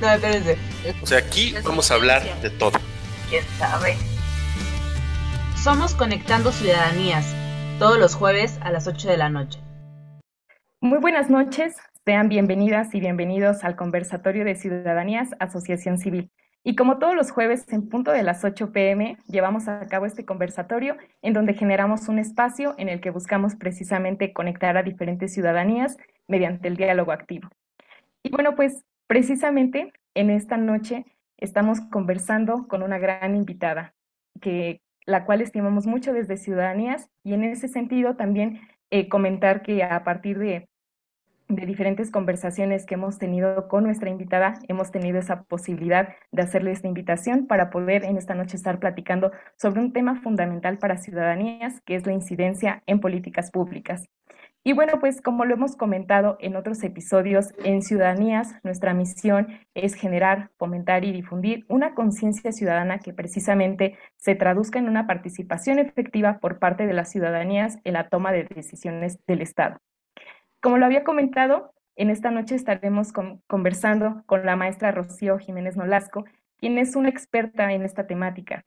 No, espérense. O sea, aquí vamos a hablar de todo. ¿Quién sabe? Somos Conectando Ciudadanías, todos los jueves a las 8 de la noche. Muy buenas noches, sean bienvenidas y bienvenidos al conversatorio de Ciudadanías Asociación Civil. Y como todos los jueves en punto de las 8 pm, llevamos a cabo este conversatorio en donde generamos un espacio en el que buscamos precisamente conectar a diferentes ciudadanías mediante el diálogo activo. Y bueno, pues Precisamente en esta noche estamos conversando con una gran invitada, que, la cual estimamos mucho desde Ciudadanías y en ese sentido también eh, comentar que a partir de, de diferentes conversaciones que hemos tenido con nuestra invitada, hemos tenido esa posibilidad de hacerle esta invitación para poder en esta noche estar platicando sobre un tema fundamental para ciudadanías, que es la incidencia en políticas públicas. Y bueno, pues como lo hemos comentado en otros episodios, en Ciudadanías nuestra misión es generar, fomentar y difundir una conciencia ciudadana que precisamente se traduzca en una participación efectiva por parte de las ciudadanías en la toma de decisiones del Estado. Como lo había comentado, en esta noche estaremos conversando con la maestra Rocío Jiménez Nolasco, quien es una experta en esta temática.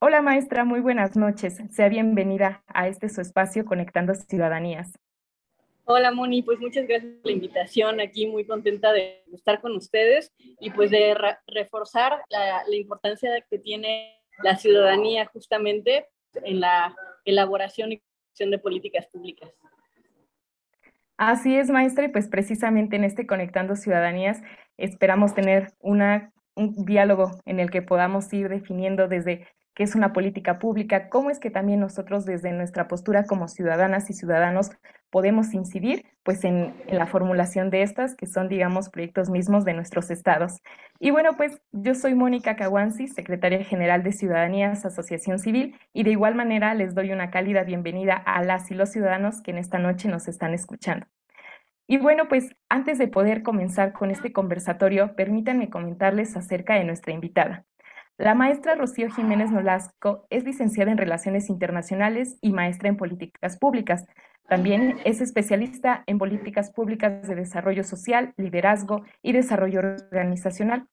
Hola maestra, muy buenas noches. Sea bienvenida a este su espacio Conectando Ciudadanías. Hola Moni, pues muchas gracias por la invitación. Aquí muy contenta de estar con ustedes y pues de reforzar la, importancia que tiene la ciudadanía justamente en la elaboración y construcción de políticas públicas. Así es, maestra, y pues precisamente en este Conectando Ciudadanías esperamos tener una, un diálogo en el que podamos ir definiendo desde qué es una política pública, cómo es que también nosotros desde nuestra postura como ciudadanas y ciudadanos podemos incidir pues en, la formulación de estas, que son, digamos, proyectos mismos de nuestros estados. Y bueno, pues yo soy Mónica Caguanzi, secretaria general de Ciudadanías Asociación Civil, y de igual manera les doy una cálida bienvenida a las y los ciudadanos que en esta noche nos están escuchando. Y bueno, pues antes de poder comenzar con este conversatorio, permítanme comentarles acerca de nuestra invitada. La maestra Rocío Jiménez Nolasco es licenciada en Relaciones Internacionales y maestra en Políticas Públicas. También es especialista en políticas públicas de desarrollo social, liderazgo y desarrollo organizacional.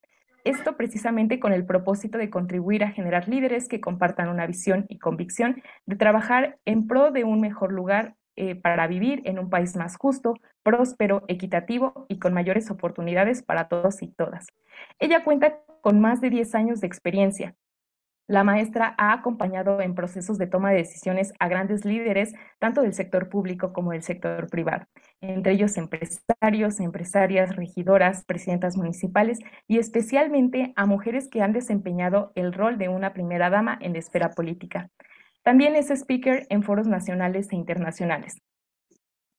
Esto precisamente con el propósito de contribuir a generar líderes que compartan una visión y convicción de trabajar en pro de un mejor lugar eh, para vivir en un país más justo, próspero, equitativo y con mayores oportunidades para todos y todas. Ella cuenta con más de 10 años de experiencia. La maestra ha acompañado en procesos de toma de decisiones a grandes líderes, tanto del sector público como del sector privado, entre ellos empresarios, empresarias, regidoras, presidentas municipales y especialmente a mujeres que han desempeñado el rol de una primera dama en la esfera política. También es speaker en foros nacionales e internacionales.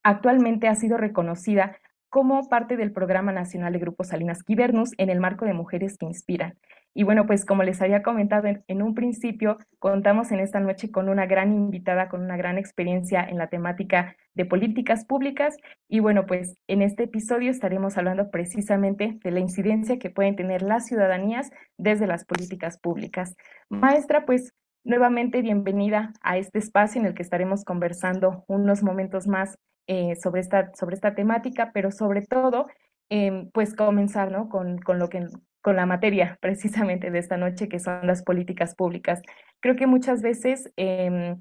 Actualmente ha sido reconocida como parte del Programa Nacional de Grupos Salinas Quibernus en el marco de Mujeres que Inspiran. Y bueno, pues como les había comentado en, un principio, contamos en esta noche con una gran invitada, con una gran experiencia en la temática de políticas públicas. Y bueno, pues en este episodio estaremos hablando precisamente de la incidencia que pueden tener las ciudadanías desde las políticas públicas. Maestra, pues nuevamente bienvenida a este espacio en el que estaremos conversando unos momentos más eh, sobre, esta, sobre esta temática, pero sobre todo, em, pues comenzar ¿no? con, con, lo que, con la materia precisamente de esta noche, que son las políticas públicas. Creo que muchas veces em,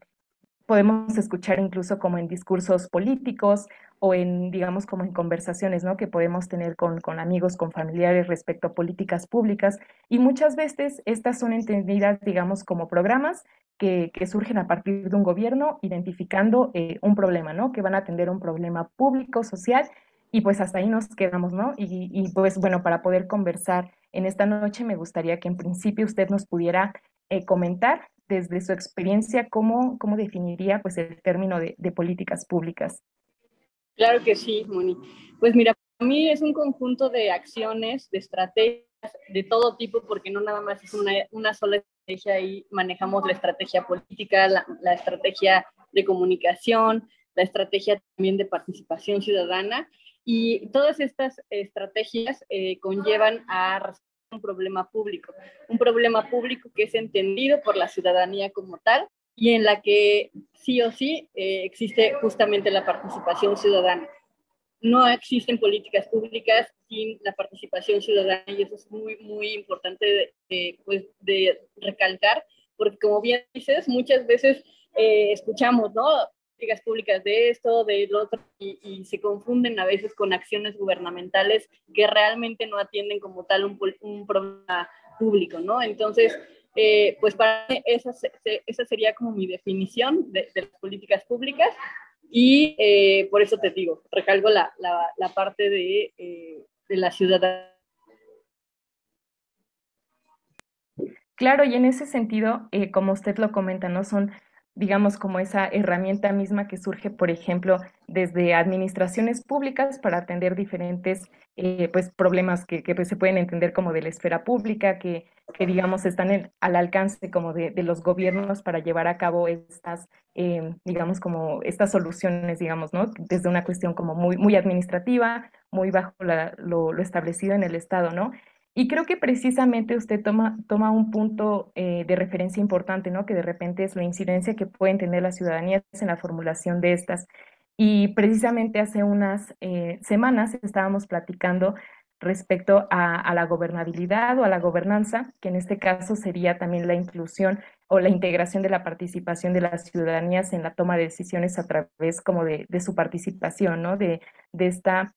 podemos escuchar incluso como en discursos políticos o en, digamos, como en conversaciones, ¿no? Que podemos tener con, con, amigos, con familiares respecto a políticas públicas. Y muchas veces estas son entendidas, digamos, como programas que, surgen a partir de un gobierno identificando eh, un problema, ¿no? Que van a atender un problema público, social, y pues hasta ahí nos quedamos, ¿no? Y, pues bueno, para poder conversar en esta noche me gustaría que en principio usted nos pudiera eh, comentar desde su experiencia cómo, cómo definiría pues el término de, de políticas públicas. Claro que sí, Moni. Pues mira, para mí es un conjunto de acciones, de estrategias de todo tipo, porque no nada más es una, una sola estrategia y manejamos la estrategia política, la, la estrategia de comunicación, la estrategia también de participación ciudadana y todas estas estrategias eh, conllevan a un problema público, un problema público que es entendido por la ciudadanía como tal y en la que sí o sí eh, existe justamente la participación ciudadana. No existen políticas públicas sin la participación ciudadana y eso es muy, muy importante de, pues, de recalcar, porque como bien dices, muchas veces eh, escuchamos, ¿no? Políticas públicas de esto, de lo otro, y, se confunden a veces con acciones gubernamentales que realmente no atienden como tal un, un problema público, ¿no? Entonces, eh, pues para mí esa, esa, sería como mi definición de, las políticas públicas y eh, por eso te digo, recalco la, la, la parte de, eh, de la ciudadanía. Claro, y en ese sentido, como usted lo comenta, ¿no? Son digamos, como esa herramienta misma que surge, por ejemplo, desde administraciones públicas para atender diferentes eh, pues, problemas que, que pues, se pueden entender como de la esfera pública, que, que digamos, están al alcance como de, de, los gobiernos para llevar a cabo estas, eh, digamos, como estas soluciones, digamos, ¿no? Desde una cuestión como muy, muy administrativa, muy bajo la, lo, lo establecido en el Estado, ¿no? Y creo que precisamente usted toma, toma un punto eh, de referencia importante, ¿no? Que de repente es la incidencia que pueden tener las ciudadanías en la formulación de estas. Y precisamente hace unas eh, semanas estábamos platicando respecto a, la gobernabilidad o a la gobernanza, que en este caso sería también la inclusión o la integración de la participación de las ciudadanías en la toma de decisiones a través como de, de su participación, ¿no? De, de esta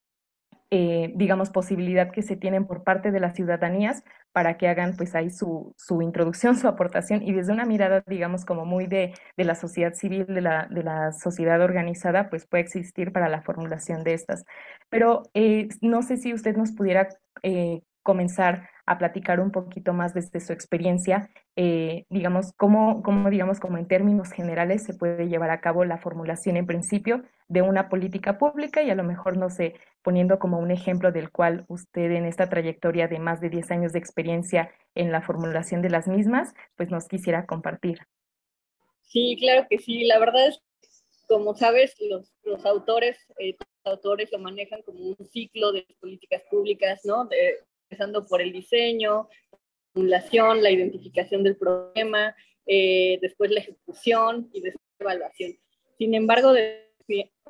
eh, digamos, posibilidad que se tienen por parte de las ciudadanías para que hagan pues ahí su, su introducción, su aportación y desde una mirada, digamos, como muy de, de la sociedad civil, de la, de la, sociedad organizada, pues puede existir para la formulación de estas. Pero eh, no sé si usted nos pudiera eh, comenzar a platicar un poquito más desde su experiencia, eh, digamos, cómo, cómo, digamos, como en términos generales se puede llevar a cabo la formulación en principio de una política pública y a lo mejor, no sé, poniendo como un ejemplo del cual usted en esta trayectoria de más de 10 años de experiencia en la formulación de las mismas, pues nos quisiera compartir. Sí, claro que sí. La verdad es, como sabes, los, los autores, eh, autores lo manejan como un ciclo de políticas públicas, ¿no? Empezando por el diseño, la formulación, la identificación del problema, eh, después la ejecución y después la evaluación. Sin embargo, de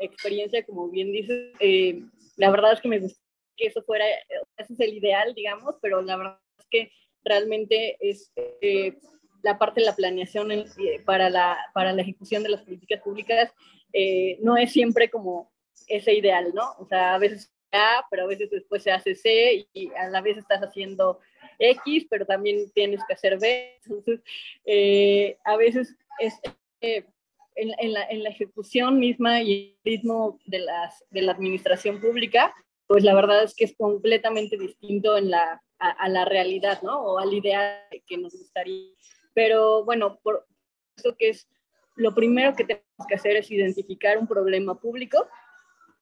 experiencia, como bien dices, eh, la verdad es que me gusta que eso fuera, ese es el ideal, digamos, pero la verdad es que realmente es eh, la parte de la planeación para, la, para la ejecución de las políticas públicas no es siempre como ese ideal, ¿no? O sea, a veces a, pero a veces después se hace C y a la vez estás haciendo X, pero también tienes que hacer B. Entonces, eh, a veces es, eh, en, la, en, la, ejecución misma y el ritmo de, las, de la administración pública, pues la verdad es que es completamente distinto en la, a, la realidad, ¿no? O al ideal que nos gustaría. Pero bueno, por eso que es lo primero que tenemos que hacer es identificar un problema público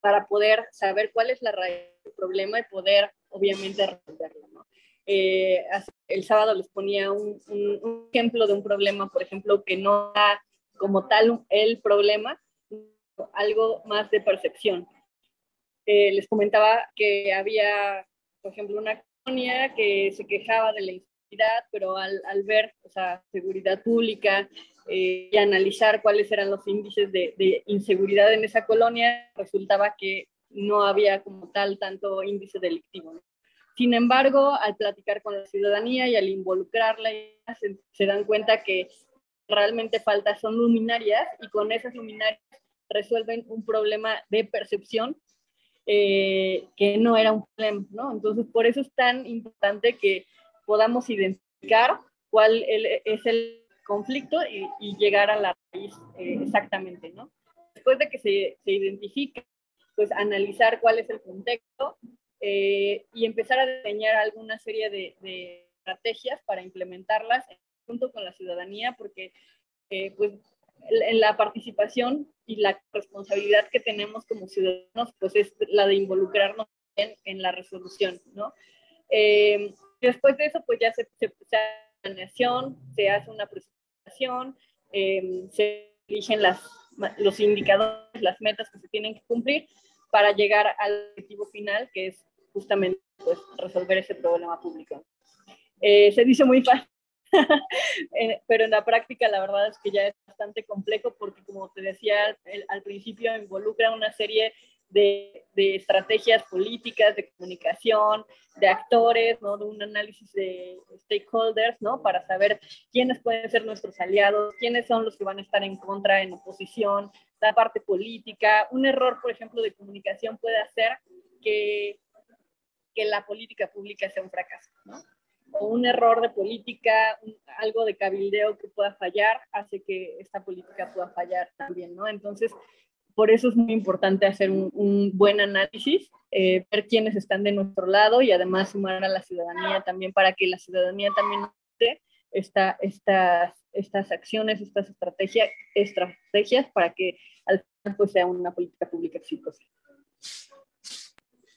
para poder saber cuál es la raíz del problema y poder, obviamente, resolverlo. ¿no? Eh, el sábado les ponía un, un, ejemplo de un problema, por ejemplo, que no da como tal el problema, algo más de percepción. Eh, les comentaba que había, por ejemplo, una colonia que se quejaba de la inseguridad, pero al, al ver, o sea, seguridad pública, eh, y analizar cuáles eran los índices de, inseguridad en esa colonia, resultaba que no había como tal tanto índice delictivo. Sin embargo, al platicar con la ciudadanía y al involucrarla, se, se dan cuenta que realmente falta son luminarias y con esas luminarias resuelven un problema de percepción eh, que no era un problema, ¿no? Entonces, por eso es tan importante que podamos identificar cuál es el conflicto y, llegar a la raíz eh, exactamente, ¿no? Después de que se, se, identifique, pues analizar cuál es el contexto eh, y empezar a diseñar alguna serie de, de, estrategias para implementarlas junto con la ciudadanía, porque eh, pues en la participación y la responsabilidad que tenemos como ciudadanos, pues es la de involucrarnos en, en la resolución, ¿no? después de eso, pues ya se, se, se hace planeación, se hace una eh, se eligen las, los indicadores, las metas que se tienen que cumplir para llegar al objetivo final, que es justamente pues, resolver ese problema público. Eh, se dice muy fácil, pero en la práctica la verdad es que ya es bastante complejo porque, como te decía el, al principio, involucra una serie de, de, estrategias políticas, de comunicación, de actores, ¿no? de un análisis de stakeholders, ¿no? para saber quiénes pueden ser nuestros aliados, quiénes son los que van a estar en contra, en oposición, la parte política. Un error, por ejemplo, de comunicación puede hacer que, que la política pública sea un fracaso. ¿no? o un error de política, un, algo de cabildeo que pueda fallar, hace que esta política pueda fallar también, ¿no? Entonces, por eso es muy importante hacer un, buen análisis, eh, ver quiénes están de nuestro lado y además sumar a la ciudadanía también para que la ciudadanía también esta, estas, estas acciones, estas estrategias, estrategias para que al final pues, sea una política pública exitosa.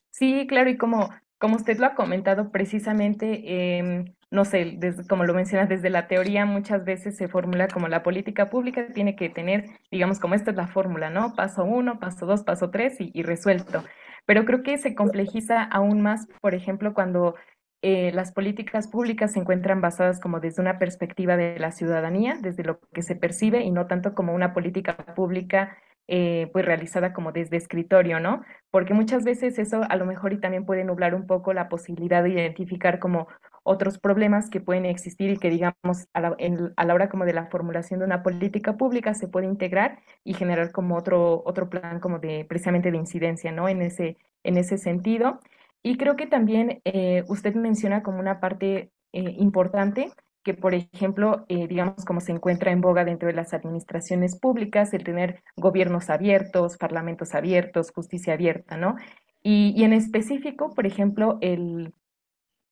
Sí, claro, y como como usted lo ha comentado precisamente, eh, no sé, como lo mencionas, desde la teoría muchas veces se formula como la política pública tiene que tener, digamos, como esta es la fórmula, ¿no? Paso uno, paso dos, paso tres y, y resuelto. Pero creo que se complejiza aún más, por ejemplo, cuando eh, las políticas públicas se encuentran basadas como desde una perspectiva de la ciudadanía, desde lo que se percibe y no tanto como una política pública eh, pues realizada como desde escritorio, ¿no? Porque muchas veces eso a lo mejor y también puede nublar un poco la posibilidad de identificar como otros problemas que pueden existir y que digamos a la, hora como de la formulación de una política pública se puede integrar y generar como otro, otro plan como de precisamente de incidencia, ¿no? En ese, en ese sentido. Y creo que también eh, usted menciona como una parte eh, importante que, por ejemplo, eh, digamos, como se encuentra en boga dentro de las administraciones públicas, el tener gobiernos abiertos, parlamentos abiertos, justicia abierta, ¿no? Y, y en específico, por ejemplo, el,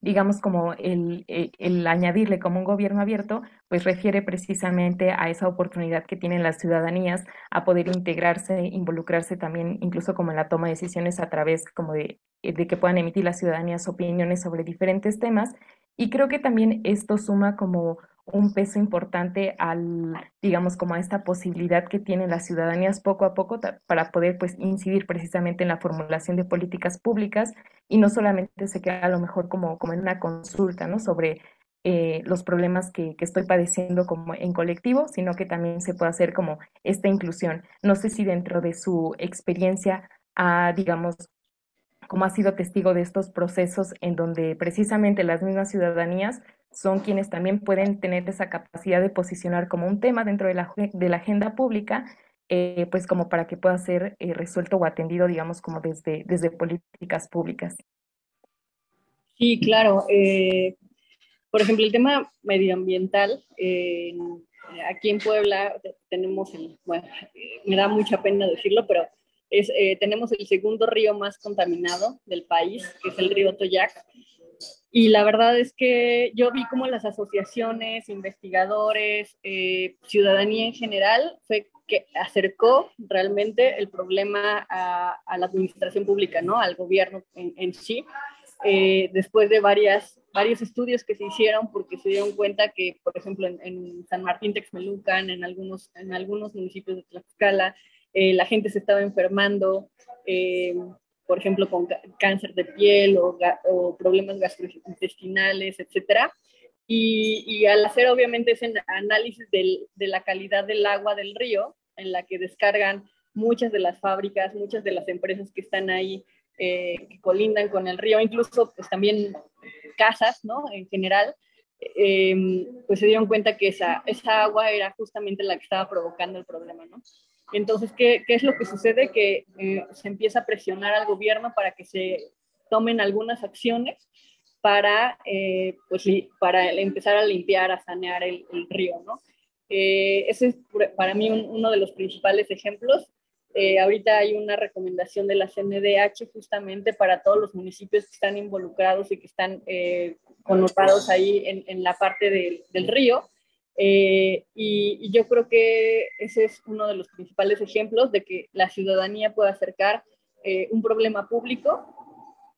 digamos, como el, el, el, añadirle como un gobierno abierto, pues refiere precisamente a esa oportunidad que tienen las ciudadanías a poder integrarse, involucrarse también, incluso como en la toma de decisiones a través como de, de que puedan emitir las ciudadanías opiniones sobre diferentes temas y creo que también esto suma como un peso importante al, digamos, como a esta posibilidad que tienen las ciudadanías poco a poco para poder pues incidir precisamente en la formulación de políticas públicas y no solamente se queda a lo mejor como, como en una consulta, ¿no? Sobre eh, los problemas que, que, estoy padeciendo como en colectivo, sino que también se puede hacer como esta inclusión. No sé si dentro de su experiencia ha, digamos, como ha sido testigo de estos procesos en donde precisamente las mismas ciudadanías son quienes también pueden tener esa capacidad de posicionar como un tema dentro de la, agenda pública, eh, pues como para que pueda ser eh, resuelto o atendido, digamos, como desde, desde políticas públicas. Sí, claro. Eh, por ejemplo, el tema medioambiental, aquí en Puebla tenemos, el, bueno, me da mucha pena decirlo, pero es, eh, tenemos el segundo río más contaminado del país, que es el río Toyac. Y la verdad es que yo vi como las asociaciones, investigadores, eh, ciudadanía en general, fue que acercó realmente el problema a, a la administración pública, ¿no? Al gobierno en, en sí. Eh, después de varias, varios estudios que se hicieron, porque se dieron cuenta que, por ejemplo, en, en San Martín Texmelucan, en algunos, en algunos municipios de Tlaxcala, eh, la gente se estaba enfermando, eh, por ejemplo, con cáncer de piel o, o problemas gastrointestinales, etcétera. Y, y, al hacer obviamente ese análisis del, de la calidad del agua del río, en la que descargan muchas de las fábricas, muchas de las empresas que están ahí, eh, que colindan con el río, incluso pues también casas, ¿no? En general, eh, pues se dieron cuenta que esa, esa agua era justamente la que estaba provocando el problema, ¿no? Entonces, ¿qué, qué es lo que sucede? Que eh, se empieza a presionar al gobierno para que se tomen algunas acciones para, eh, pues, para empezar a limpiar, a sanear el, el río, ¿no? Eh, ese es para mí un, uno de los principales ejemplos. Eh, ahorita hay una recomendación de la CNDH justamente para todos los municipios que están involucrados y que están eh, connotados ahí en, en la parte de, del río, eh, y, y, yo creo que ese es uno de los principales ejemplos de que la ciudadanía puede acercar eh, un problema público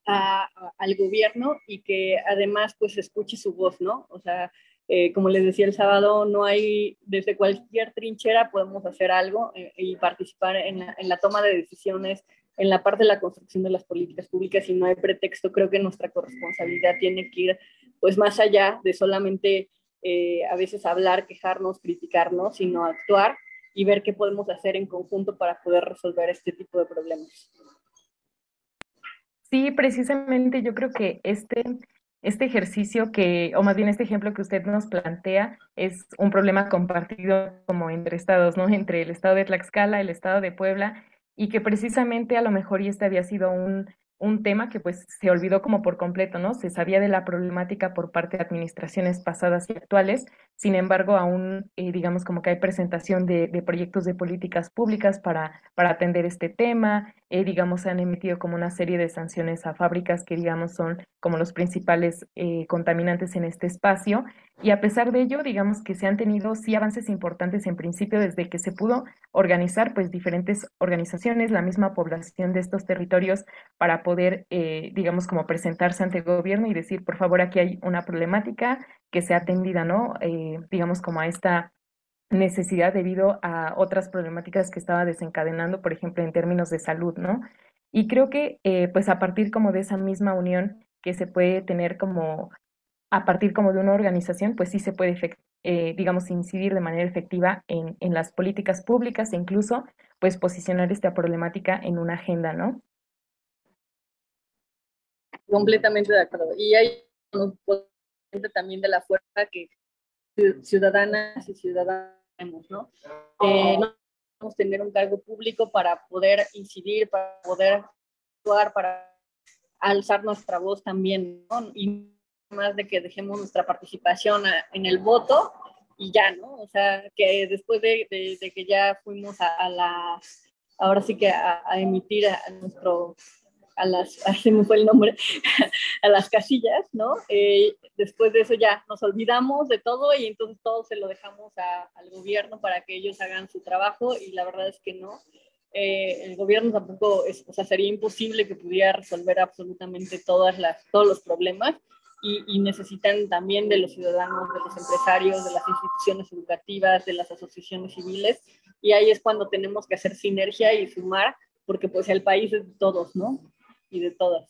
al gobierno y que además pues escuche su voz, ¿no? O sea, eh, como les decía el sábado, no hay, desde cualquier trinchera podemos hacer algo eh, y participar en la, en la, toma de decisiones, en la parte de la construcción de las políticas públicas y no hay pretexto. Creo que nuestra corresponsabilidad tiene que ir pues más allá de solamente eh, a veces hablar, quejarnos, criticarnos, sino actuar y ver qué podemos hacer en conjunto para poder resolver este tipo de problemas. Sí, precisamente yo creo que este este ejercicio que, o más bien este ejemplo que usted nos plantea, es un problema compartido como entre estados, ¿no? Entre el estado de Tlaxcala, el estado de Puebla, y que precisamente a lo mejor y este había sido un, un tema que pues se olvidó como por completo, ¿no? Se sabía de la problemática por parte de administraciones pasadas y actuales, sin embargo, aún eh, digamos como que hay presentación de, de, proyectos de políticas públicas para, para atender este tema, eh, digamos, se han emitido como una serie de sanciones a fábricas que digamos son como los principales eh, contaminantes en este espacio, y a pesar de ello, digamos que se han tenido sí avances importantes en principio desde que se pudo organizar pues diferentes organizaciones, la misma población de estos territorios para poder, eh, digamos, como presentarse ante el gobierno y decir, por favor, aquí hay una problemática que sea atendida, ¿no? Digamos, como a esta necesidad debido a otras problemáticas que estaba desencadenando, por ejemplo, en términos de salud, ¿no? Y creo que, eh, pues, a partir como de esa misma unión que se puede tener como a partir como de una organización, pues sí se puede, eh, digamos, incidir de manera efectiva en, en, las políticas públicas e incluso, pues, posicionar esta problemática en una agenda, ¿no? Completamente de acuerdo. Y hay también de la fuerza que ciudadanas y ciudadanos tenemos, ¿no? Eh, no podemos tener un cargo público para poder incidir, para poder actuar, para alzar nuestra voz también, ¿no? Y más de que dejemos nuestra participación en el voto y ya, ¿no? O sea, que después de, de, que ya fuimos a, la, ahora sí que a, a emitir a, nuestro, a las, se me fue el nombre, a las casillas, ¿no? Eh, después de eso ya nos olvidamos de todo y entonces todo se lo dejamos al gobierno para que ellos hagan su trabajo y la verdad es que no. Eh, el gobierno tampoco, es, o sea, sería imposible que pudiera resolver absolutamente todas las, todos los problemas y, necesitan también de los ciudadanos, de los empresarios, de las instituciones educativas, de las asociaciones civiles. Y ahí es cuando tenemos que hacer sinergia y sumar, porque pues el país es de todos, ¿no? Y de todas.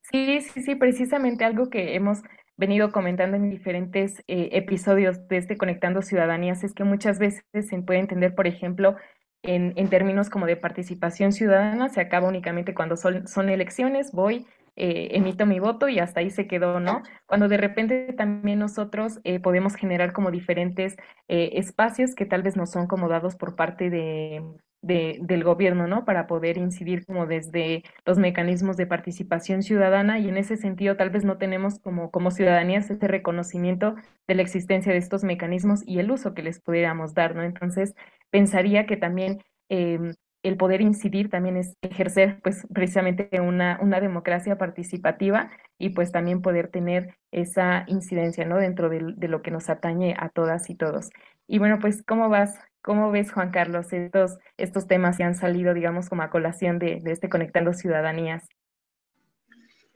Sí, sí, sí, precisamente algo que hemos venido comentando en diferentes eh, episodios de este Conectando Ciudadanías es que muchas veces se puede entender, por ejemplo, en, en términos como de participación ciudadana, se acaba únicamente cuando son, son elecciones, voy, eh, emito mi voto y hasta ahí se quedó, ¿no? Cuando de repente también nosotros eh, podemos generar como diferentes espacios que tal vez no son como dados por parte de, de, del gobierno, ¿no? Para poder incidir como desde los mecanismos de participación ciudadana y en ese sentido tal vez no tenemos como, como ciudadanías ese reconocimiento de la existencia de estos mecanismos y el uso que les pudiéramos dar, ¿no? Entonces, pensaría que también eh, el poder incidir también es ejercer pues precisamente una, una democracia participativa y pues también poder tener esa incidencia ¿no? dentro de, de, lo que nos atañe a todas y todos. Y bueno, pues ¿cómo vas? ¿Cómo ves, Juan Carlos, estos, estos temas que han salido, digamos, como a colación de, de este Conectando Ciudadanías?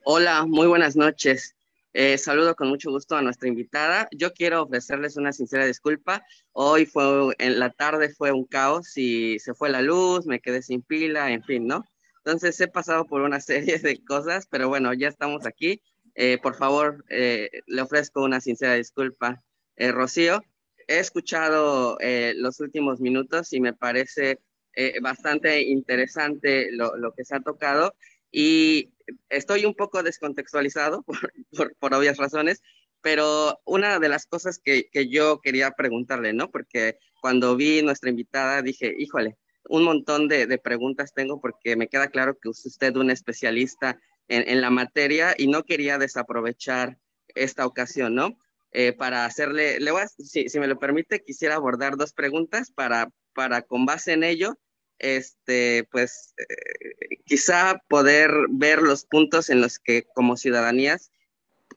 Hola, muy buenas noches. Eh, saludo con mucho gusto a nuestra invitada. Yo quiero ofrecerles una sincera disculpa. Hoy fue, en la tarde fue un caos y se fue la luz, me quedé sin pila, en fin, ¿no? Entonces he pasado por una serie de cosas, pero bueno, ya estamos aquí. Eh, por favor, eh, le ofrezco una sincera disculpa. Rocío, he escuchado eh, los últimos minutos y me parece eh, bastante interesante lo, lo que se ha tocado y estoy un poco descontextualizado por, por, por, obvias razones, pero una de las cosas que, que, yo quería preguntarle, ¿no? Porque cuando vi nuestra invitada dije, híjole, un montón de, de preguntas tengo porque me queda claro que es usted un especialista en, en la materia y no quería desaprovechar esta ocasión, ¿no? Eh, para hacerle, le si, me lo permite, quisiera abordar dos preguntas para, para con base en ello, este, pues eh, quizá poder ver los puntos en los que como ciudadanías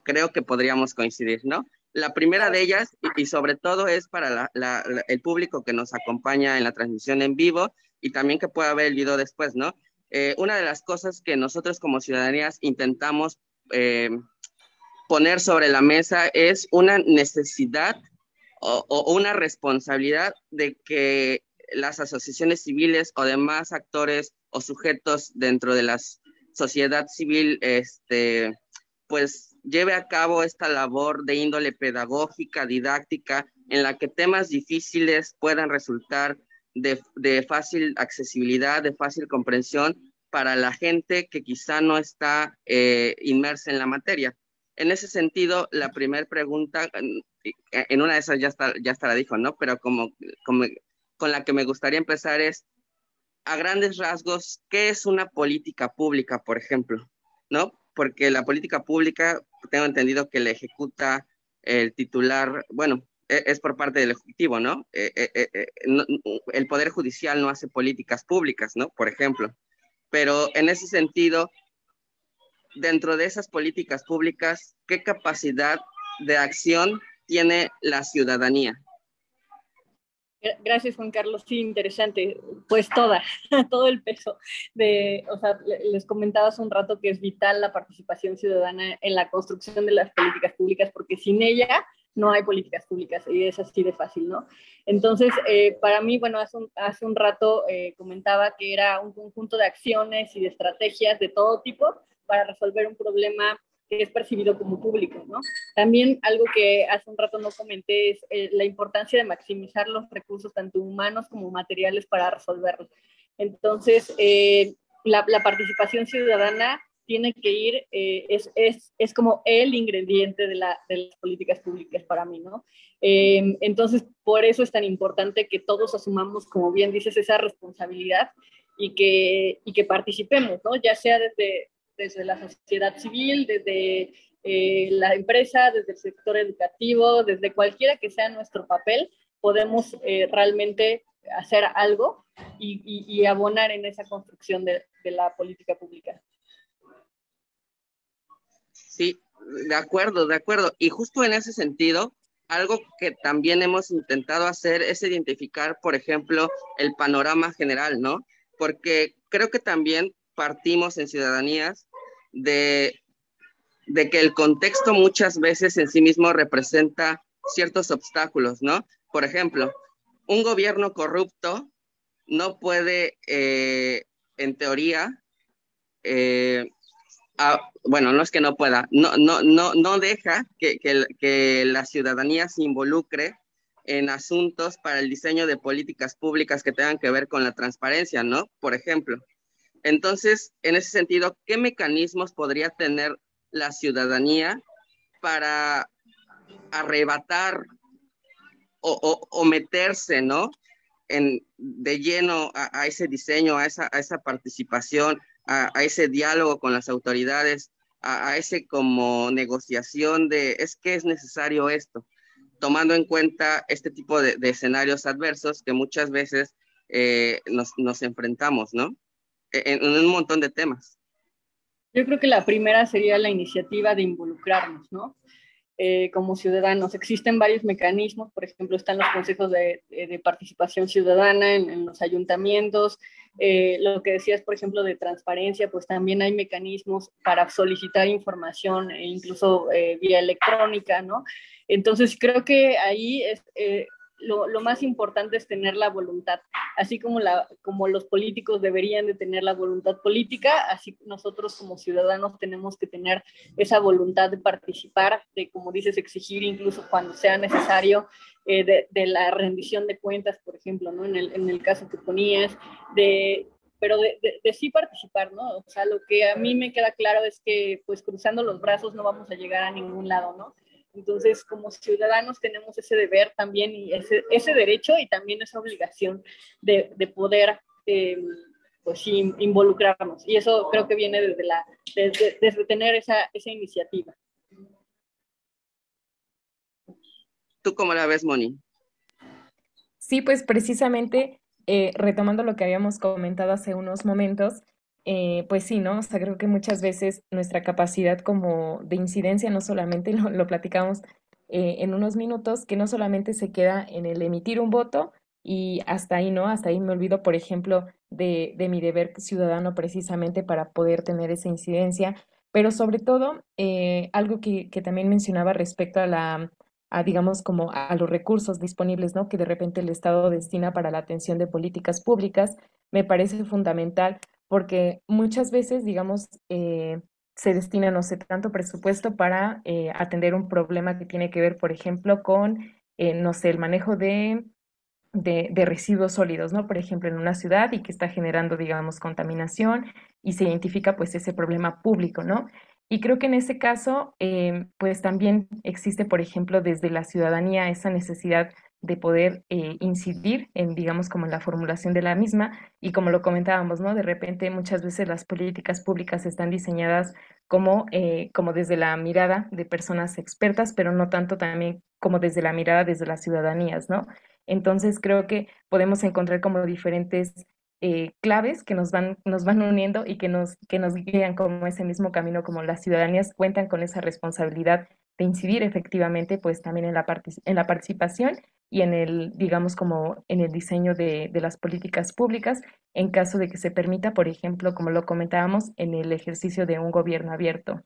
creo que podríamos coincidir, ¿no? La primera de ellas, y, sobre todo es para el público que nos acompaña en la transmisión en vivo y también que pueda ver el video después, ¿no? eh, una de las cosas que nosotros como ciudadanías intentamos eh, poner sobre la mesa es una necesidad o, una responsabilidad de que las asociaciones civiles o demás actores o sujetos dentro de la sociedad civil, este, pues lleve a cabo esta labor de índole pedagógica, didáctica, en la que temas difíciles puedan resultar de, de, fácil accesibilidad, de fácil comprensión para la gente que quizá no está eh, inmersa en la materia. En ese sentido, la primera pregunta, en una de esas ya está, ya está la dijo, ¿no? Pero como, como con la que me gustaría empezar es, a grandes rasgos, ¿qué es una política pública, por ejemplo? ¿No? Porque la política pública, tengo entendido que la ejecuta el titular, bueno, e, es por parte del Ejecutivo, ¿no? Eh, eh, no el Poder Judicial no hace políticas públicas, ¿no? Por ejemplo. Pero en ese sentido, dentro de esas políticas públicas, ¿qué capacidad de acción tiene la ciudadanía? Gracias, Juan Carlos. Sí, interesante. Pues toda, todo el peso de, o sea, les comentaba hace un rato que es vital la participación ciudadana en la construcción de las políticas públicas, porque sin ella no hay políticas públicas y es así de fácil, ¿no? Entonces, eh, para mí, bueno, hace un, rato eh, comentaba que era un conjunto de acciones y de estrategias de todo tipo para resolver un problema que es percibido como público, ¿no? También algo que hace un rato no comenté es eh, la importancia de maximizar los recursos tanto humanos como materiales para resolverlos. Entonces, eh, la, participación ciudadana tiene que ir, eh, es, es, es, como el ingrediente de, la, de, las políticas públicas para mí, ¿no? Entonces, por eso es tan importante que todos asumamos, como bien dices, esa responsabilidad y que, y que participemos, ¿no? Ya sea desde, desde la sociedad civil, desde eh, la empresa, desde el sector educativo, desde cualquiera que sea nuestro papel, podemos eh, realmente hacer algo y, abonar en esa construcción de la política pública. Sí, de acuerdo, de acuerdo. Y justo en ese sentido, algo que también hemos intentado hacer es identificar, por ejemplo, el panorama general, ¿no? Porque creo que también partimos en ciudadanías de, de que el contexto muchas veces en sí mismo representa ciertos obstáculos, ¿no? Por ejemplo, un gobierno corrupto no puede, eh, en teoría, eh, bueno, no es que no pueda, no, no, no, no deja que, que, que, la ciudadanía se involucre en asuntos para el diseño de políticas públicas que tengan que ver con la transparencia, ¿no? Por ejemplo. Entonces, en ese sentido, ¿qué mecanismos podría tener la ciudadanía para arrebatar o, meterse, ¿no? En, de lleno a, ese diseño, a esa, a esa participación, a, ese diálogo con las autoridades, a, ese como negociación de es que es necesario esto, tomando en cuenta este tipo de, de escenarios adversos que muchas veces eh, nos, nos, enfrentamos, ¿no? En, en, un montón de temas. Yo creo que la primera sería la iniciativa de involucrarnos, ¿no? Eh, como ciudadanos. Existen varios mecanismos, por ejemplo, están los consejos de, de, participación ciudadana en, en los ayuntamientos, eh, lo que decías, por ejemplo, de transparencia, pues también hay mecanismos para solicitar información, e incluso eh, vía electrónica, ¿no? Entonces, creo que ahí es, eh, lo, lo, más importante es tener la voluntad, así como, la, como los políticos deberían de tener la voluntad política, así nosotros como ciudadanos tenemos que tener esa voluntad de participar, de, como dices, exigir incluso cuando sea necesario, eh, de, de, la rendición de cuentas, por ejemplo, ¿no? En el, en el caso que ponías, de, pero de, de, de, sí participar, ¿no? O sea, lo que a mí me queda claro es que, pues, cruzando los brazos no vamos a llegar a ningún lado, ¿no? Entonces, como ciudadanos tenemos ese deber también y ese, ese derecho y también esa obligación de, de poder, eh, pues involucrarnos. Y eso creo que viene desde, la, desde, desde tener esa, esa iniciativa. ¿Tú cómo la ves, Moni? Sí, pues precisamente eh, retomando lo que habíamos comentado hace unos momentos, eh, pues sí, ¿no? O sea, creo que muchas veces nuestra capacidad como de incidencia no solamente, lo, lo platicamos eh, en unos minutos, que no solamente se queda en el emitir un voto y hasta ahí, ¿no? Hasta ahí me olvido, por ejemplo, de, de mi deber ciudadano precisamente para poder tener esa incidencia, pero sobre todo eh, algo que, que, también mencionaba respecto a la, a, digamos, como a los recursos disponibles, ¿no? Que de repente el Estado destina para la atención de políticas públicas, me parece fundamental porque muchas veces, digamos, eh, se destina, no sé, tanto presupuesto para eh, atender un problema que tiene que ver, por ejemplo, con, eh, no sé, el manejo de, de, residuos sólidos, ¿no? Por ejemplo, en una ciudad y que está generando, digamos, contaminación y se identifica, pues, ese problema público, ¿no? Y creo que en ese caso, eh, pues también existe, por ejemplo, desde la ciudadanía esa necesidad de poder eh, incidir en, digamos, como en la formulación de la misma. Y como lo comentábamos, ¿no? De repente muchas veces las políticas públicas están diseñadas como, eh, como desde la mirada de personas expertas, pero no tanto también como desde la mirada desde las ciudadanías, ¿no? Entonces creo que podemos encontrar como diferentes eh, claves que nos van, nos van uniendo y que nos, que nos guían como ese mismo camino, como las ciudadanías cuentan con esa responsabilidad de incidir efectivamente pues también en la, en la participación y en el, digamos, como en el diseño de, de, las políticas públicas en caso de que se permita, por ejemplo, como lo comentábamos, en el ejercicio de un gobierno abierto.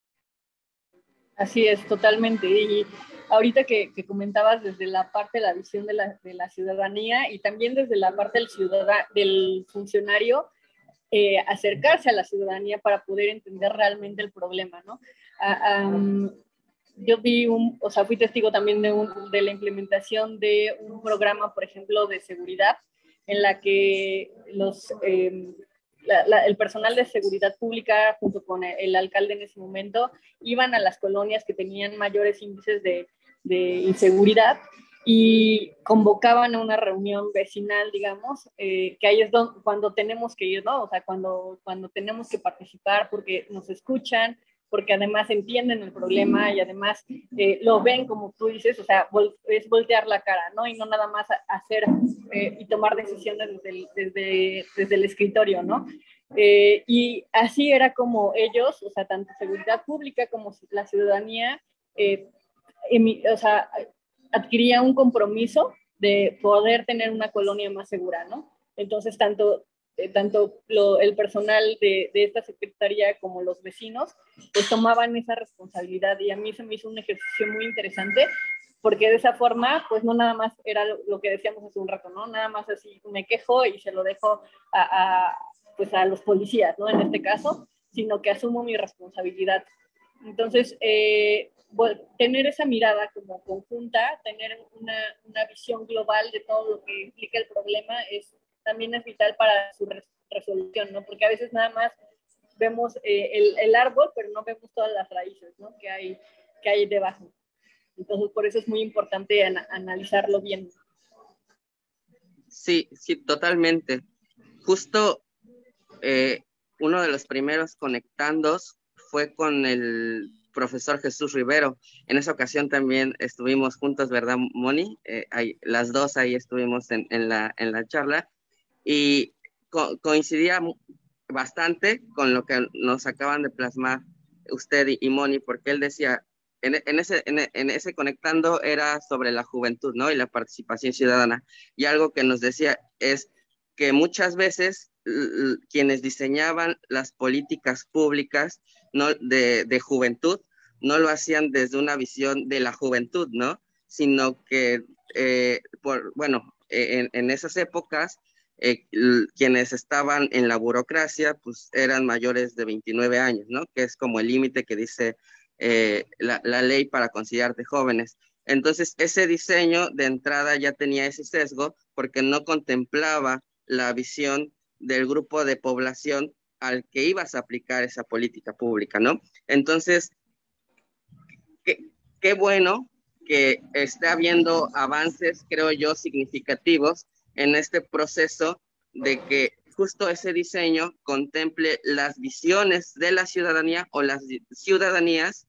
Así es, totalmente. Y ahorita que, que comentabas desde la parte de la visión de la, de la, ciudadanía y también desde la parte del, del funcionario, eh, acercarse a la ciudadanía para poder entender realmente el problema, ¿no? Um, yo vi un, o sea, fui testigo también de, un, de la implementación de un programa, por ejemplo, de seguridad, en la que los, la, el personal de seguridad pública, junto con el, el, alcalde en ese momento, iban a las colonias que tenían mayores índices de, de inseguridad y convocaban a una reunión vecinal, digamos, eh, que ahí es donde, cuando tenemos que ir, ¿no? O sea, cuando, cuando tenemos que participar porque nos escuchan, porque además entienden el problema y además eh, lo ven como tú dices, o sea, es voltear la cara, ¿no? Y no nada más hacer eh, y tomar decisiones desde el, desde, desde el escritorio, ¿no? Eh, y así era como ellos, o sea, tanto seguridad pública como la ciudadanía, o sea, adquiría un compromiso de poder tener una colonia más segura, ¿no? Entonces, tanto eh, tanto el personal de, esta secretaría como los vecinos, pues tomaban esa responsabilidad y a mí se me hizo un ejercicio muy interesante porque de esa forma, pues no nada más era lo, que decíamos hace un rato, ¿no? Nada más así me quejo y se lo dejo a, a, pues a los policías, ¿no? En este caso, sino que asumo mi responsabilidad. Entonces, eh, tener esa mirada como conjunta, tener una, una visión global de todo lo que implica el problema es también es vital para su resolución, ¿no? Porque a veces nada más vemos eh, el, el, árbol, pero no vemos todas las raíces, ¿no? Que hay, que hay debajo. Entonces, por eso es muy importante an analizarlo bien. Sí, sí, totalmente. Justo eh, uno de los primeros conectandos fue con el profesor Jesús Rivero. En esa ocasión también estuvimos juntos, ¿verdad, Moni? Eh, las dos ahí estuvimos en, en, la, en la charla y co coincidía bastante con lo que nos acaban de plasmar usted y, y Moni, porque él decía, en, en, ese, en, en, ese conectando era sobre la juventud, ¿no? Y la participación ciudadana. Y algo que nos decía es que muchas veces quienes diseñaban las políticas públicas ¿no? de, de juventud no lo hacían desde una visión de la juventud, ¿no? Sino que, eh, por, bueno, en, en esas épocas eh, quienes estaban en la burocracia, pues eran mayores de 29 años, ¿no? Que es como el límite que dice eh, la, la, ley para considerarte jóvenes. Entonces, ese diseño de entrada ya tenía ese sesgo porque no contemplaba la visión del grupo de población al que ibas a aplicar esa política pública, ¿no? Entonces, qué, qué bueno que esté habiendo avances, creo yo, significativos en este proceso de que justo ese diseño contemple las visiones de la ciudadanía o las ciudadanías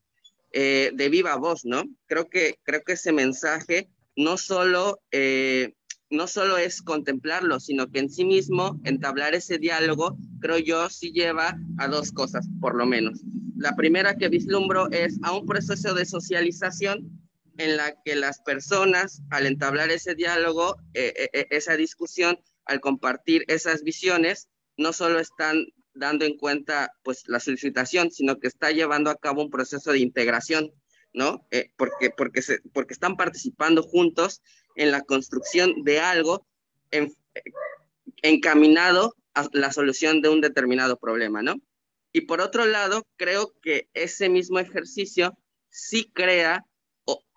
eh, de viva voz, ¿no? Creo que, creo que ese mensaje no solo, eh, no solo es contemplarlo, sino que en sí mismo entablar ese diálogo, creo yo, sí lleva a dos cosas, por lo menos. La primera que vislumbro es a un proceso de socialización en la que las personas, al entablar ese diálogo, eh, eh, esa discusión, al compartir esas visiones, no solo están dando en cuenta pues la solicitación, sino que está llevando a cabo un proceso de integración, ¿no? Eh, porque, porque, se, porque están participando juntos en la construcción de algo encaminado a la solución de un determinado problema, ¿no? Y por otro lado, creo que ese mismo ejercicio sí crea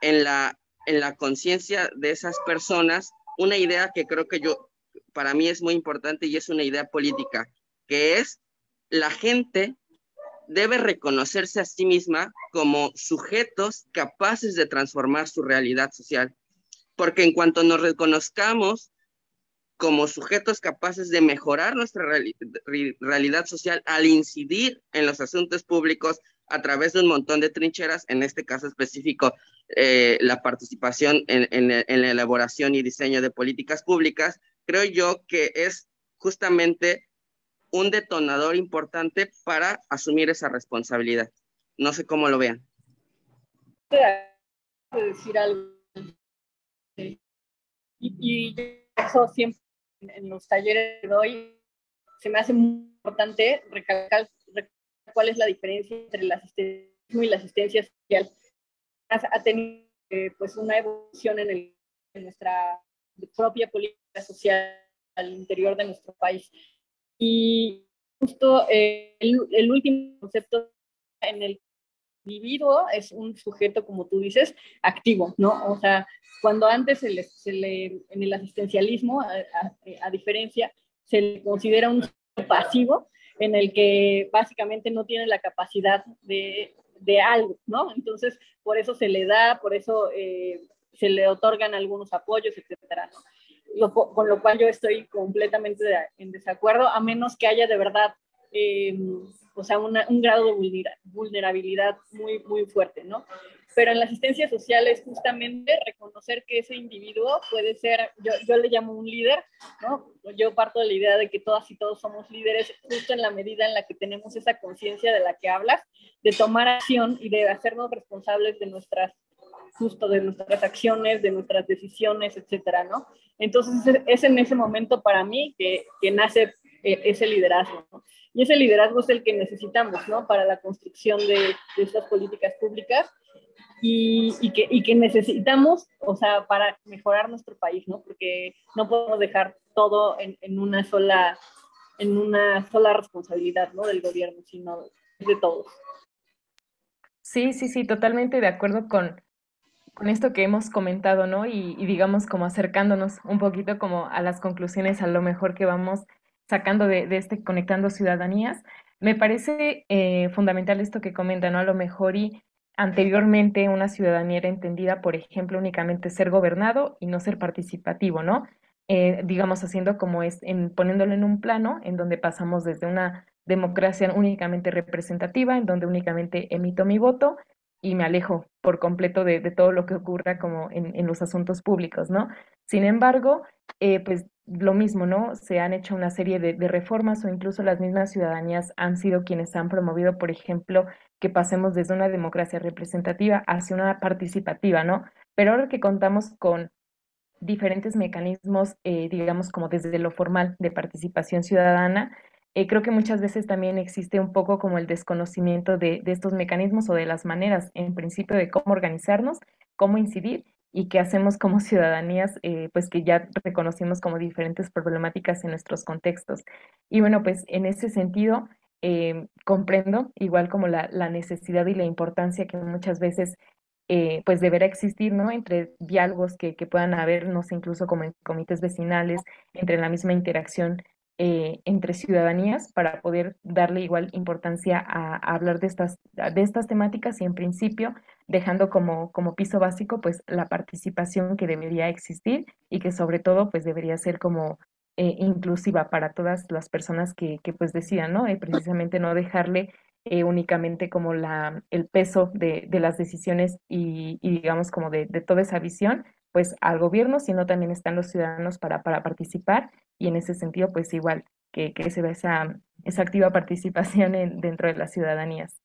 en la, en la conciencia de esas personas una idea que creo que yo, para mí es muy importante y es una idea política, que es la gente debe reconocerse a sí misma como sujetos capaces de transformar su realidad social. Porque en cuanto nos reconozcamos como sujetos capaces de mejorar nuestra realidad social al incidir en los asuntos públicos a través de un montón de trincheras, en este caso específico, eh, la participación en, en la elaboración y diseño de políticas públicas, creo yo que es justamente un detonador importante para asumir esa responsabilidad. No sé cómo lo vean. decir algo. Y, eso siempre en los talleres de hoy se me hace muy importante recalcar, cuál es la diferencia entre el asistencialismo y la asistencia social. Ha tenido eh, pues una evolución en, el, en nuestra propia política social al interior de nuestro país. Y justo eh, el, último concepto en el individuo es un sujeto, como tú dices, activo, ¿no? O sea, cuando antes se le, se le en el asistencialismo, a, diferencia, se le considera un pasivo en el que básicamente no tiene la capacidad de, de algo, ¿no? Entonces, por eso se le da, por eso eh, se le otorgan algunos apoyos, etcétera, ¿no? con lo cual yo estoy completamente en desacuerdo, a menos que haya de verdad, eh, o sea, un grado de vulnerabilidad muy, muy fuerte, ¿no? Pero en la asistencia social es justamente reconocer que ese individuo puede ser, yo, yo le llamo un líder, ¿no? Yo parto de la idea de que todas y todos somos líderes justo en la medida en la que tenemos esa conciencia de la que hablas, de tomar acción y de hacernos responsables de nuestras justo de nuestras acciones, de nuestras decisiones, etcétera, ¿no? Entonces es en ese momento para mí que, que nace eh, ese liderazgo, ¿no? Y ese liderazgo es el que necesitamos, ¿no? Para la construcción de, de estas políticas públicas y, y, que, y, que, necesitamos, o sea, para mejorar nuestro país, ¿no? Porque no podemos dejar todo en, en una sola en una sola responsabilidad, ¿no? Del gobierno, sino de todos. Sí, sí, sí, totalmente de acuerdo con, con esto que hemos comentado, ¿no? Y, digamos como acercándonos un poquito como a las conclusiones, a lo mejor que vamos sacando de, este Conectando Ciudadanías, me parece eh, fundamental esto que comenta, ¿no? A lo mejor y anteriormente una ciudadanía era entendida, por ejemplo, únicamente ser gobernado y no ser participativo, ¿no? Eh, digamos, haciendo como es, en, poniéndolo en un plano en donde pasamos desde una democracia únicamente representativa, en donde únicamente emito mi voto, y me alejo por completo de, todo lo que ocurra como en, los asuntos públicos, ¿no? Sin embargo, eh, pues lo mismo, ¿no? Se han hecho una serie de, reformas o incluso las mismas ciudadanías han sido quienes han promovido, por ejemplo, que pasemos desde una democracia representativa hacia una participativa, ¿no? Pero ahora que contamos con diferentes mecanismos, eh, digamos, como desde lo formal de participación ciudadana, eh, creo que muchas veces también existe un poco como el desconocimiento de, estos mecanismos o de las maneras, en principio, de cómo organizarnos, cómo incidir y qué hacemos como ciudadanías, eh, pues que ya reconocimos como diferentes problemáticas en nuestros contextos. Y bueno, pues en ese sentido, eh, comprendo igual como la, necesidad y la importancia que muchas veces pues deberá existir, ¿no? Entre diálogos que, que, puedan haber, no sé, incluso como en comités vecinales, entre la misma interacción eh, entre ciudadanías para poder darle igual importancia a, hablar de estas, de estas temáticas y en principio dejando como, como piso básico pues la participación que debería existir y que sobre todo pues debería ser como eh, inclusiva para todas las personas que, que pues decidan, ¿no? Eh, precisamente no dejarle únicamente como la, el peso de, de las decisiones y, y, digamos como de, de toda esa visión, pues al gobierno, sino también están los ciudadanos para, para participar y en ese sentido, pues igual que, que se ve esa, esa activa participación en, dentro de las ciudadanías.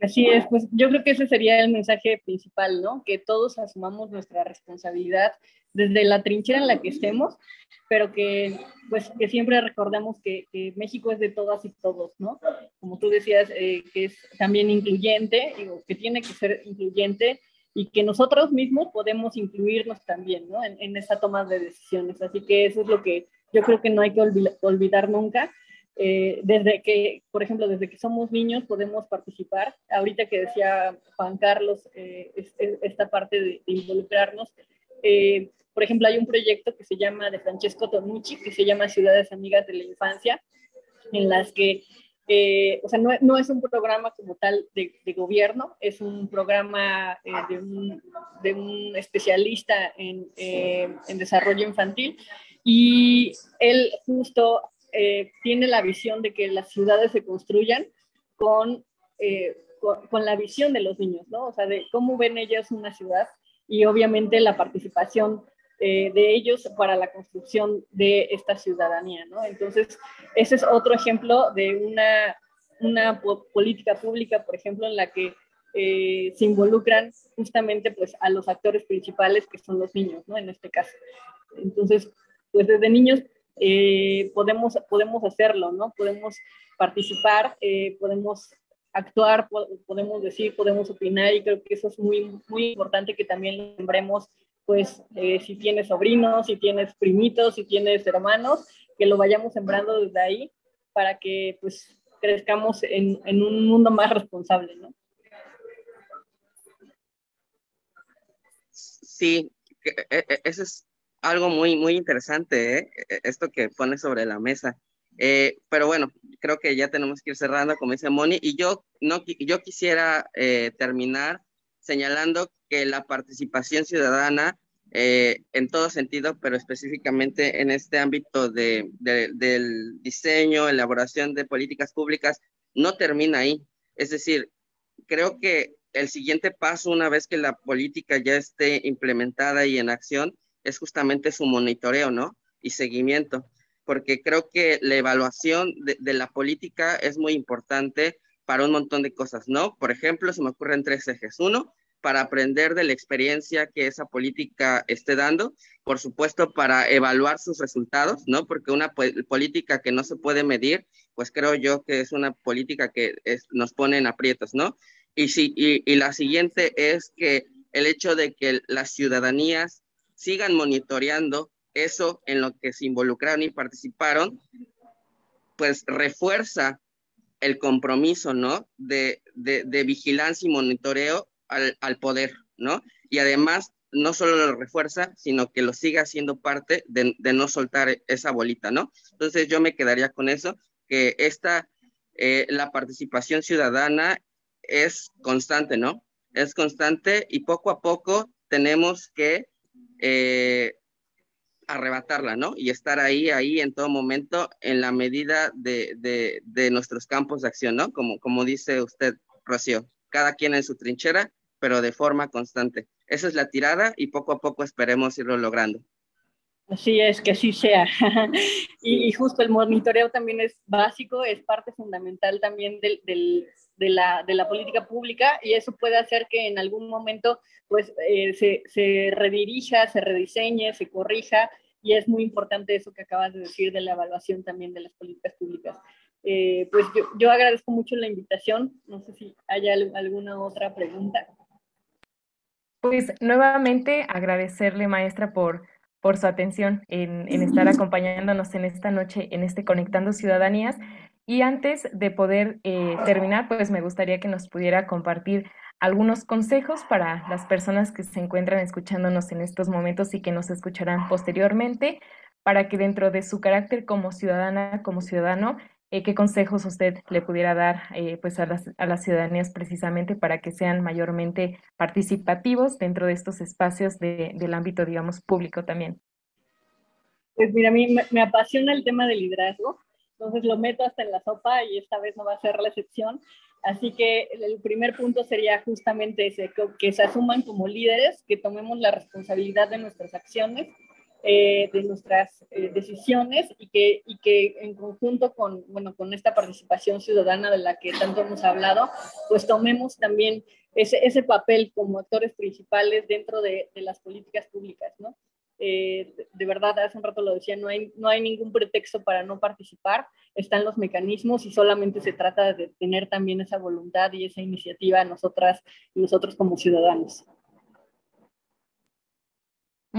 Así es, pues yo creo que ese sería el mensaje principal, ¿no? Que todos asumamos nuestra responsabilidad desde la trinchera en la que estemos, pero que pues que siempre recordemos que, México es de todas y todos, ¿no? Como tú decías, eh, que es también incluyente, digo, que tiene que ser incluyente y que nosotros mismos podemos incluirnos también, ¿no? En, en esa toma de decisiones. Así que eso es lo que yo creo que no hay que olvidar nunca eh, desde que, por ejemplo, desde que somos niños podemos participar. Ahorita que decía Juan Carlos, eh, esta parte de, involucrarnos. Eh, por ejemplo, hay un proyecto que se llama de Francesco Tonucci, que se llama Ciudades Amigas de la Infancia, en las que, o sea, no, es un programa como tal de, gobierno, es un programa de un, de, un, especialista en, en desarrollo infantil. Y él justo eh, tiene la visión de que las ciudades se construyan con, eh, con, la visión de los niños, ¿no? O sea, de cómo ven ellos una ciudad y obviamente la participación eh, de ellos para la construcción de esta ciudadanía, ¿no? Entonces, ese es otro ejemplo de una, una política pública, por ejemplo, en la que se involucran justamente pues a los actores principales que son los niños, ¿no? En este caso. Entonces, pues desde niños eh, podemos, podemos hacerlo, ¿no? Podemos participar, eh, podemos actuar, podemos decir, podemos opinar y creo que eso es muy, muy importante que también lo lembremos, pues eh, si tienes sobrinos, si tienes primitos, si tienes hermanos, que lo vayamos sembrando desde ahí para que pues crezcamos en, un mundo más responsable, ¿no? Sí, e, e, ese es algo muy, muy interesante, ¿eh? E, esto que pone sobre la mesa. Eh, pero bueno, creo que ya tenemos que ir cerrando, como dice Moni, y yo, no, yo quisiera eh, terminar señalando que la participación ciudadana, en todo sentido, pero específicamente en este ámbito de, del diseño, elaboración de políticas públicas, no termina ahí. Es decir, creo que el siguiente paso, una vez que la política ya esté implementada y en acción, es justamente su monitoreo, ¿no? Y seguimiento, porque creo que la evaluación de, la política es muy importante para un montón de cosas, ¿no? Por ejemplo, se me ocurren tres ejes. Uno, para aprender de la experiencia que esa política esté dando, por supuesto, para evaluar sus resultados, ¿no? Porque una política que no se puede medir, pues creo yo que es una política que nos pone en aprietos, ¿no? Y, sí, y la siguiente es que el hecho de que las ciudadanías sigan monitoreando eso en lo que se involucraron y participaron, pues refuerza el compromiso, ¿no? De, vigilancia y monitoreo al, poder, ¿no? Y además, no solo lo refuerza, sino que lo siga siendo parte de, no soltar esa bolita, ¿no? Entonces yo me quedaría con eso, que esta, eh, la participación ciudadana es constante, ¿no? Es constante y poco a poco tenemos que eh, arrebatarla, ¿no? Y estar ahí, ahí en todo momento, en la medida de, de, nuestros campos de acción, ¿no? Como, como dice usted, Rocío, cada quien en su trinchera, pero de forma constante. Esa es la tirada y poco a poco esperemos irlo logrando. Así es, que así sea. y, justo el monitoreo también es básico, es parte fundamental también del, de la, de la política pública y eso puede hacer que en algún momento pues eh, se, se, redirija, se rediseñe, se corrija y es muy importante eso que acabas de decir de la evaluación también de las políticas públicas. Eh, pues yo, yo, agradezco mucho la invitación, no sé si hay alguna otra pregunta. Pues nuevamente agradecerle maestra por, por su atención en, en estar acompañándonos en esta noche en este Conectando Ciudadanías. Y antes de poder eh, terminar, pues me gustaría que nos pudiera compartir algunos consejos para las personas que se encuentran escuchándonos en estos momentos y que nos escucharán posteriormente, para que dentro de su carácter como ciudadana, como ciudadano, eh, qué consejos usted le pudiera dar eh, pues a las, a las ciudadanías precisamente para que sean mayormente participativos dentro de estos espacios de, del ámbito, digamos, público también. Pues mira, a mí me apasiona el tema del liderazgo entonces lo meto hasta en la sopa y esta vez no va a ser la excepción. Así que el primer punto sería justamente ese, que, se asuman como líderes, que tomemos la responsabilidad de nuestras acciones, eh, de nuestras eh, decisiones y que, y que en conjunto con, bueno, con esta participación ciudadana de la que tanto hemos hablado, pues tomemos también ese, ese papel como actores principales dentro de, de las políticas públicas, ¿no? Eh, de verdad, hace un rato lo decía, no hay, no hay ningún pretexto para no participar, están los mecanismos y solamente se trata de tener también esa voluntad y esa iniciativa nosotras nosotros como ciudadanos.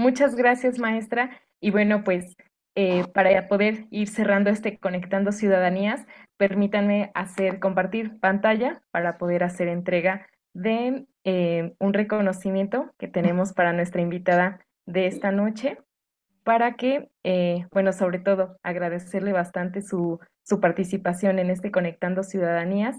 Muchas gracias, maestra. Y bueno, pues eh, para poder ir cerrando este Conectando Ciudadanías, permítanme hacer compartir pantalla para poder hacer entrega de eh, un reconocimiento que tenemos para nuestra invitada de esta noche para que, eh, bueno, sobre todo agradecerle bastante su, su, participación en este Conectando Ciudadanías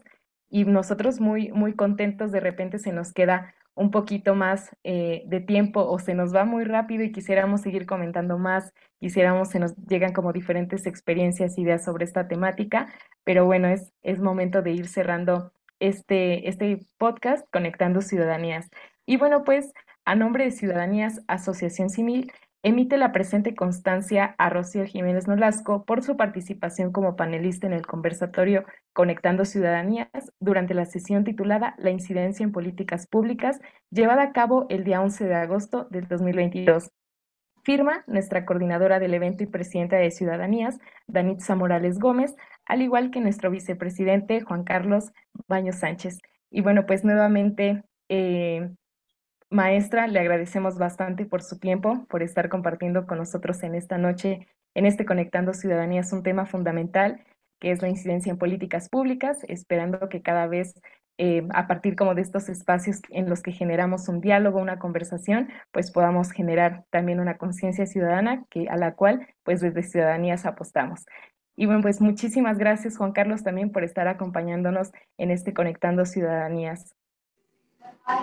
y nosotros muy, muy contentos, de repente se nos queda un poquito más eh, de tiempo o se nos va muy rápido y quisiéramos seguir comentando más, quisiéramos, se nos llegan como diferentes experiencias, ideas sobre esta temática, pero bueno, es, es momento de ir cerrando este, este podcast Conectando Ciudadanías. Y bueno, pues a nombre de Ciudadanías Asociación Civil, emite la presente constancia a Rocío Jiménez Nolasco por su participación como panelista en el conversatorio Conectando Ciudadanías durante la sesión titulada La incidencia en políticas públicas, llevada a cabo el día 11 de agosto del 2022. Firma nuestra coordinadora del evento y presidenta de Ciudadanías, Danitza Morales Gómez, al igual que nuestro vicepresidente Juan Carlos Baños Sánchez. Y bueno, pues nuevamente eh, Maestra, le agradecemos bastante por su tiempo, por estar compartiendo con nosotros en esta noche, en este Conectando Ciudadanías, un tema fundamental que es la incidencia en políticas públicas, esperando que cada vez eh, a partir como de estos espacios en los que generamos un diálogo, una conversación, pues podamos generar también una conciencia ciudadana que, a la cual pues desde Ciudadanías apostamos. Y bueno, pues muchísimas gracias Juan Carlos también por estar acompañándonos en este Conectando Ciudadanías.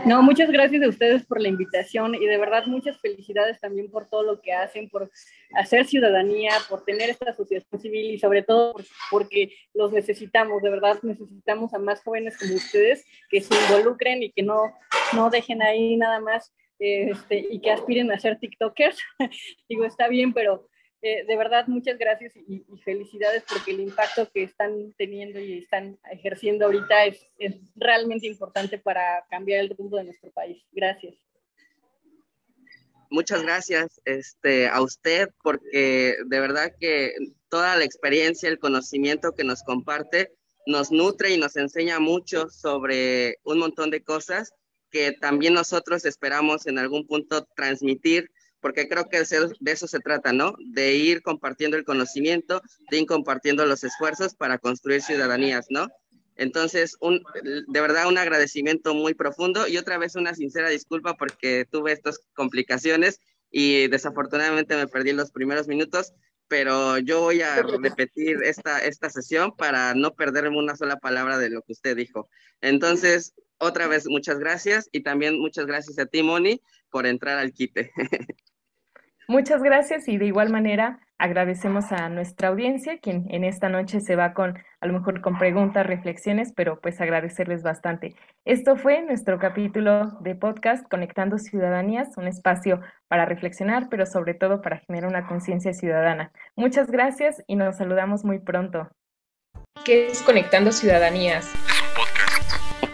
No, muchas gracias a ustedes por la invitación y de verdad muchas felicidades también por todo lo que hacen, por hacer ciudadanía, por tener esta asociación civil y sobre todo porque los necesitamos, de verdad necesitamos a más jóvenes como ustedes que se involucren y que no, no dejen ahí nada más este, y que aspiren a ser TikTokers. Digo, está bien, pero eh, de verdad, muchas gracias y, felicidades porque el impacto que están teniendo y están ejerciendo ahorita es, realmente importante para cambiar el rumbo de nuestro país. Gracias. Muchas gracias este, a usted porque de verdad que toda la experiencia, el conocimiento que nos comparte nos nutre y nos enseña mucho sobre un montón de cosas que también nosotros esperamos en algún punto transmitir porque creo que de eso se trata, ¿no? De ir compartiendo el conocimiento, de ir compartiendo los esfuerzos para construir ciudadanías, ¿no? Entonces, un, de verdad, un agradecimiento muy profundo y otra vez una sincera disculpa porque tuve estas complicaciones y desafortunadamente me perdí los primeros minutos, pero yo voy a repetir esta, esta sesión para no perderme una sola palabra de lo que usted dijo. Entonces, otra vez, muchas gracias y también muchas gracias a ti, Moni, por entrar al quite. Muchas gracias y de igual manera agradecemos a nuestra audiencia, quien en esta noche se va con, a lo mejor con preguntas, reflexiones, pero pues agradecerles bastante. Esto fue nuestro capítulo de podcast Conectando Ciudadanías, un espacio para reflexionar, pero sobre todo para generar una conciencia ciudadana. Muchas gracias y nos saludamos muy pronto. ¿Qué es Conectando Ciudadanías?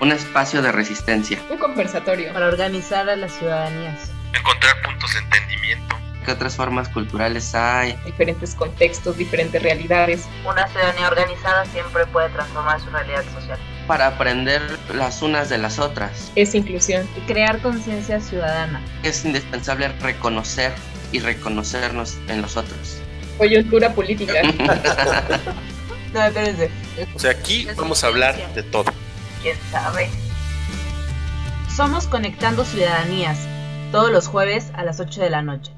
Un espacio de resistencia. Un conversatorio. Para organizar a las ciudadanías. Encontrar puntos de entendimiento. ¿Qué otras formas culturales hay? Diferentes contextos, diferentes realidades. Una ciudadanía organizada siempre puede transformar su realidad social. Para aprender las unas de las otras. Es inclusión. Y crear conciencia ciudadana. Es indispensable reconocer y reconocernos en los otros. Coyuntura política. no, espérense. O sea, aquí vamos a hablar de todo quién sabe. Somos Conectando Ciudadanías, todos los jueves a las 8 de la noche.